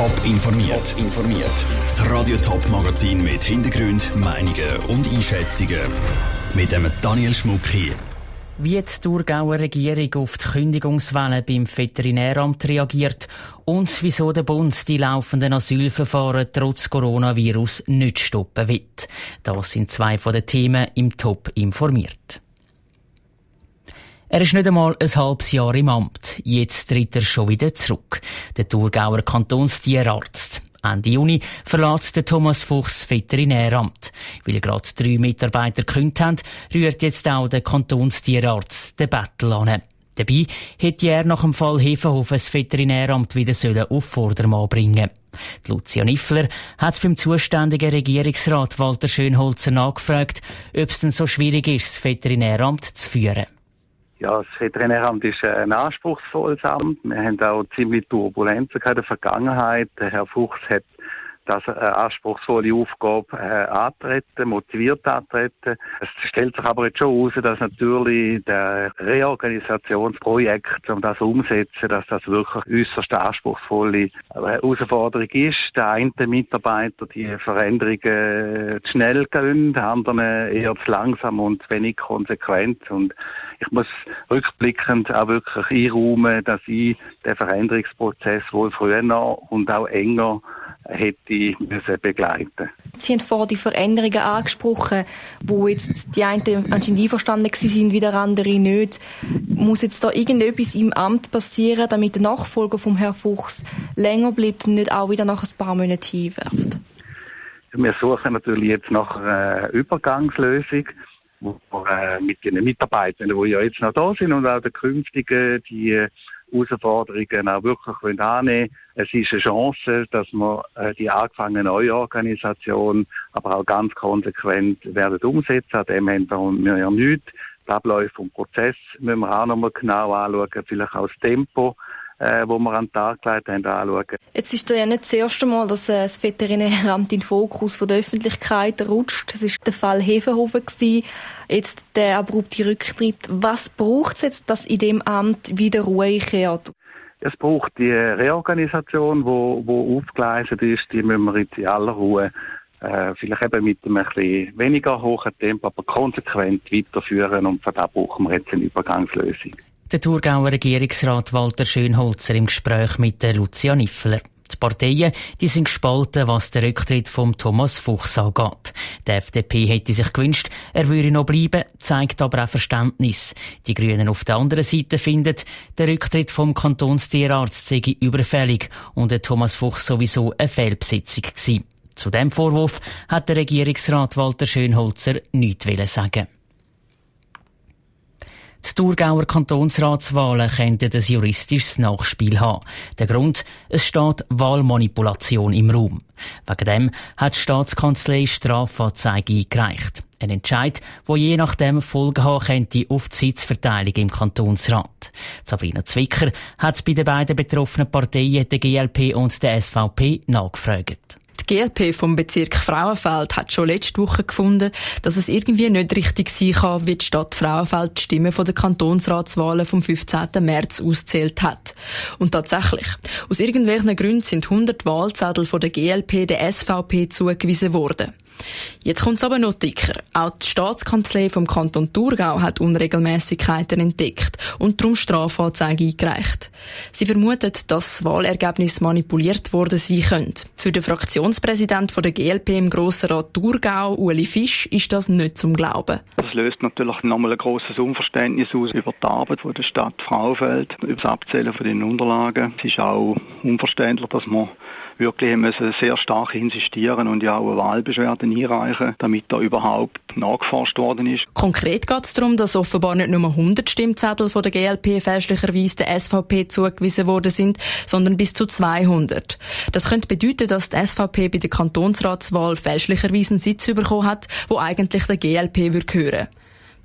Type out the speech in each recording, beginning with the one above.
Top informiert. informiert. Das Radio Top Magazin mit Hintergrund, Meinungen und Einschätzungen mit dem Daniel Schmuck hier. Wie die Thurgauer Regierung auf die Kündigungswelle beim Veterinäramt reagiert und wieso der Bund die laufenden Asylverfahren trotz Coronavirus nicht stoppen wird. Das sind zwei von den Themen im Top informiert. Er ist nicht einmal ein halbes Jahr im Amt. Jetzt tritt er schon wieder zurück. Der Thurgauer Kantonstierarzt. Ende Juni verlässt der Thomas Fuchs Veterinäramt. Weil gerade drei Mitarbeiter gekündigt haben, rührt jetzt auch der Kantonstierarzt den Battle an. Dabei hätte er nach dem Fall Hefenhofen das Veterinäramt wieder auf Vordermann bringen die Lucia Niffler hat beim zuständigen Regierungsrat Walter Schönholzer nachgefragt, ob es denn so schwierig ist, das Veterinäramt zu führen. Ja, das Veterinäramt ist ein anspruchsvolles Amt. Wir haben auch ziemlich Turbulenzen in der Vergangenheit. Herr Fuchs hat das eine anspruchsvolle Aufgabe äh, antreten, motiviert antreten. Es stellt sich aber jetzt schon heraus, dass natürlich der Reorganisationsprojekt, um das umzusetzen, dass das wirklich äußerst anspruchsvolle Herausforderung ist. Der eine Mitarbeiter die Veränderungen zu schnell gehen, der andere eher zu langsam und wenig konsequent. Und ich muss rückblickend auch wirklich einräumen, dass ich den Veränderungsprozess wohl früher und auch enger hätte müssen begleiten Sie haben vorhin die Veränderungen angesprochen, wo jetzt die einen anscheinend einverstanden sind, wieder andere nicht. Muss jetzt da irgendetwas im Amt passieren, damit der Nachfolger vom Herrn Fuchs länger bleibt und nicht auch wieder nach ein paar Monaten hinwirft? Wir suchen natürlich jetzt nach einer Übergangslösung wo äh, mit den Mitarbeitern, die ja jetzt noch da sind und auch der künftigen, die Herausforderungen auch wirklich annehmen Es ist eine Chance, dass wir äh, die angefangene neue Organisation aber auch ganz konsequent werden umsetzen. An dem haben wir ja nichts. Die Abläufe und Prozess müssen wir auch nochmal genau anschauen, vielleicht auch das Tempo äh, wo wir an den Tag gelegt haben, anschauen. Jetzt ist ja nicht das erste Mal, dass äh, das Veterinäramt in den Fokus von der Öffentlichkeit rutscht. Das war der Fall Hefenhofen gewesen. Jetzt der abrupte Rücktritt. Was braucht es jetzt, dass in dem Amt wieder Ruhe kehrt? Es braucht die Reorganisation, wo, wo aufgeleistet ist, die müssen wir jetzt in aller Ruhe äh, vielleicht eben mit einem ein weniger hohen Tempo, aber konsequent weiterführen und von da brauchen wir jetzt eine Übergangslösung. Der Thurgauer Regierungsrat Walter Schönholzer im Gespräch mit der Lucia Niffler. Die Parteien die sind gespalten, was den Rücktritt von Thomas Fuchs angeht. Die FDP hätte sich gewünscht, er würde noch bleiben, zeigt aber auch Verständnis. Die Grünen auf der anderen Seite finden, der Rücktritt vom Kantonstierarzt sei überfällig und der Thomas Fuchs sowieso eine Fehlbesetzung gewesen. Zu dem Vorwurf hat der Regierungsrat Walter Schönholzer nichts sagen. Die Thurgauer Kantonsratswahlen könnten ein juristisches Nachspiel haben. Der Grund, es steht Wahlmanipulation im Raum. Wegen dem hat die Staatskanzlei Strafanzeige eingereicht. Ein Entscheid, wo je nachdem Folgen haben könnte auf die Sitzverteilung im Kantonsrat. Sabrina Zwicker hat bei den beiden betroffenen Parteien, der GLP und der SVP, nachgefragt. Die GLP vom Bezirk Frauenfeld hat schon letzte Woche gefunden, dass es irgendwie nicht richtig sein kann, wie die Stadt Frauenfeld die Stimmen von der Kantonsratswahlen vom 15. März auszählt hat. Und tatsächlich, aus irgendwelchen Gründen sind 100 Wahlzettel von der GLP der SVP zugewiesen worden. Jetzt kommt es aber noch dicker. Auch die Staatskanzlei vom Kanton Thurgau hat Unregelmäßigkeiten entdeckt und darum Strafanzeige eingereicht. Sie vermutet, dass das Wahlergebnis manipuliert worden sein könnte. Für den Fraktionspräsident der GLP im Grossen Rat Thurgau, Uli Fisch, ist das nicht zum Glauben. Das löst natürlich nochmal ein grosses Unverständnis aus über die Arbeit der Stadt Fraufeld, über das Abzählen von den Unterlagen. Es ist auch unverständlich, dass man wirklich müssen sehr stark insistieren und ja auch eine Wahlbeschwerde einreichen, damit da überhaupt nachgeforscht worden ist. Konkret geht es darum, dass offenbar nicht nur 100 Stimmzettel von der GLP fälschlicherweise der SVP zugewiesen worden sind, sondern bis zu 200. Das könnte bedeuten, dass die SVP bei der Kantonsratswahl fälschlicherweise einen Sitz bekommen hat, wo eigentlich der GLP würde gehören.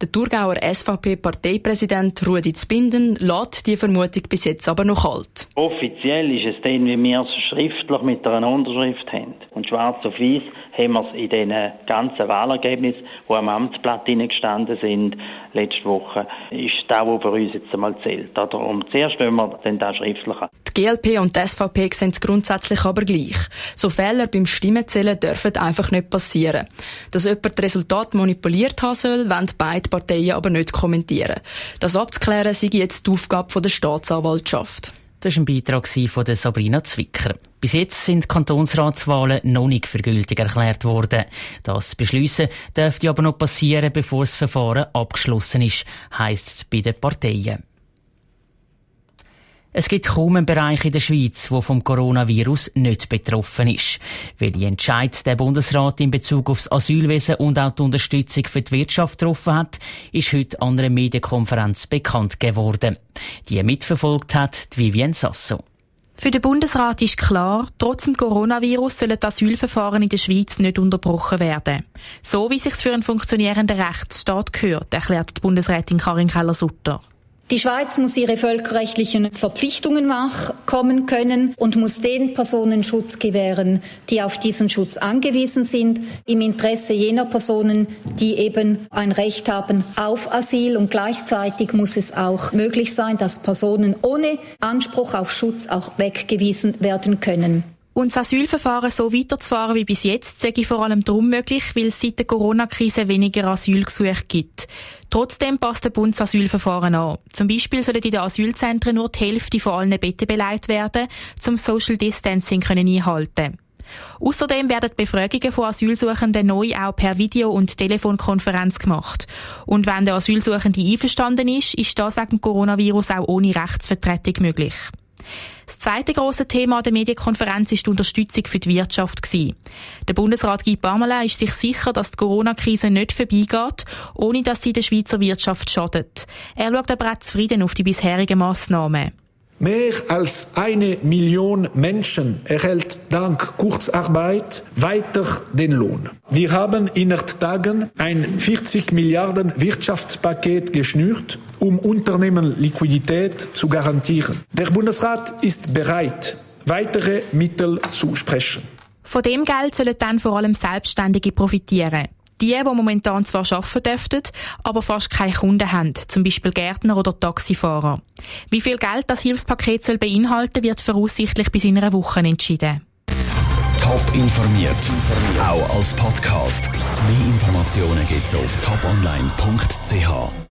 Der Thurgauer SVP-Parteipräsident Rudi Zbinden lässt die Vermutung bis jetzt aber noch kalt. Offiziell ist es dann, wie wir es schriftlich mit einer Unterschrift haben. Und schwarz auf weiß haben wir es in den ganzen Wahlergebnissen, die am Amtsblatt gestanden sind, letzte Woche, ist das, was für uns jetzt einmal zählt. Darum zuerst wollen wir das schriftlich Die GLP und die SVP sehen es grundsätzlich aber gleich. So Fehler beim Stimmenzählen dürfen einfach nicht passieren. Dass jemand das Resultat manipuliert haben soll, wollen beide Parteien aber nicht kommentieren. Das abzuklären sei jetzt die Aufgabe der Staatsanwaltschaft. Das war ein Beitrag von Sabrina Zwicker. Bis jetzt sind Kantonsratswahlen noch nicht für gültig erklärt worden. Das Beschließen dürfte aber noch passieren, bevor das Verfahren abgeschlossen ist, heisst es bei den Parteien. Es gibt kaum einen Bereich in der Schweiz, der vom Coronavirus nicht betroffen ist. Welche Entscheid der Bundesrat in Bezug aufs Asylwesen und auch die Unterstützung für die Wirtschaft getroffen hat, ist heute an einer Medienkonferenz bekannt geworden. Die mitverfolgt hat die Vivienne Sasso. Für den Bundesrat ist klar, trotz dem Coronavirus sollen die Asylverfahren in der Schweiz nicht unterbrochen werden. So wie sich für einen funktionierenden Rechtsstaat gehört, erklärt die Bundesrätin Karin Keller-Sutter. Die Schweiz muss ihre völkerrechtlichen Verpflichtungen nachkommen können und muss den Personen Schutz gewähren, die auf diesen Schutz angewiesen sind, im Interesse jener Personen, die eben ein Recht haben auf Asyl. Und gleichzeitig muss es auch möglich sein, dass Personen ohne Anspruch auf Schutz auch weggewiesen werden können. Und das Asylverfahren so weiterzufahren wie bis jetzt, sage ich vor allem darum möglich, weil es seit der Corona-Krise weniger Asylgesuche gibt. Trotzdem passt der Bund das Asylverfahren an. Zum Beispiel sollen in den Asylzentren nur die Hälfte von allen Betten beleidigt werden, zum Social Distancing können einhalten. Außerdem werden Befragungen von Asylsuchenden neu auch per Video- und Telefonkonferenz gemacht. Und wenn der Asylsuchende einverstanden ist, ist das wegen Coronavirus auch ohne Rechtsvertretung möglich. Das zweite große Thema der Medienkonferenz ist die Unterstützung für die Wirtschaft. Der Bundesrat Guy Parmelin ist sich sicher, dass die Corona-Krise nicht vorbeigeht, ohne dass sie der Schweizer Wirtschaft schadet. Er schaut aber auch zufrieden auf die bisherigen Massnahmen. Mehr als eine Million Menschen erhält dank Kurzarbeit weiter den Lohn. Wir haben in acht Tagen ein 40 Milliarden Wirtschaftspaket geschnürt, um Unternehmen Liquidität zu garantieren. Der Bundesrat ist bereit, weitere Mittel zu sprechen. Von dem Geld sollen dann vor allem Selbstständige profitieren. Die, die momentan zwar arbeiten dürften, aber fast keine Kunden haben, zum Beispiel Gärtner oder Taxifahrer. Wie viel Geld das Hilfspaket soll beinhalten, wird voraussichtlich bis in einer Woche entschieden. Top informiert, auch als Podcast. Mehr Informationen gibt's auf toponline.ch.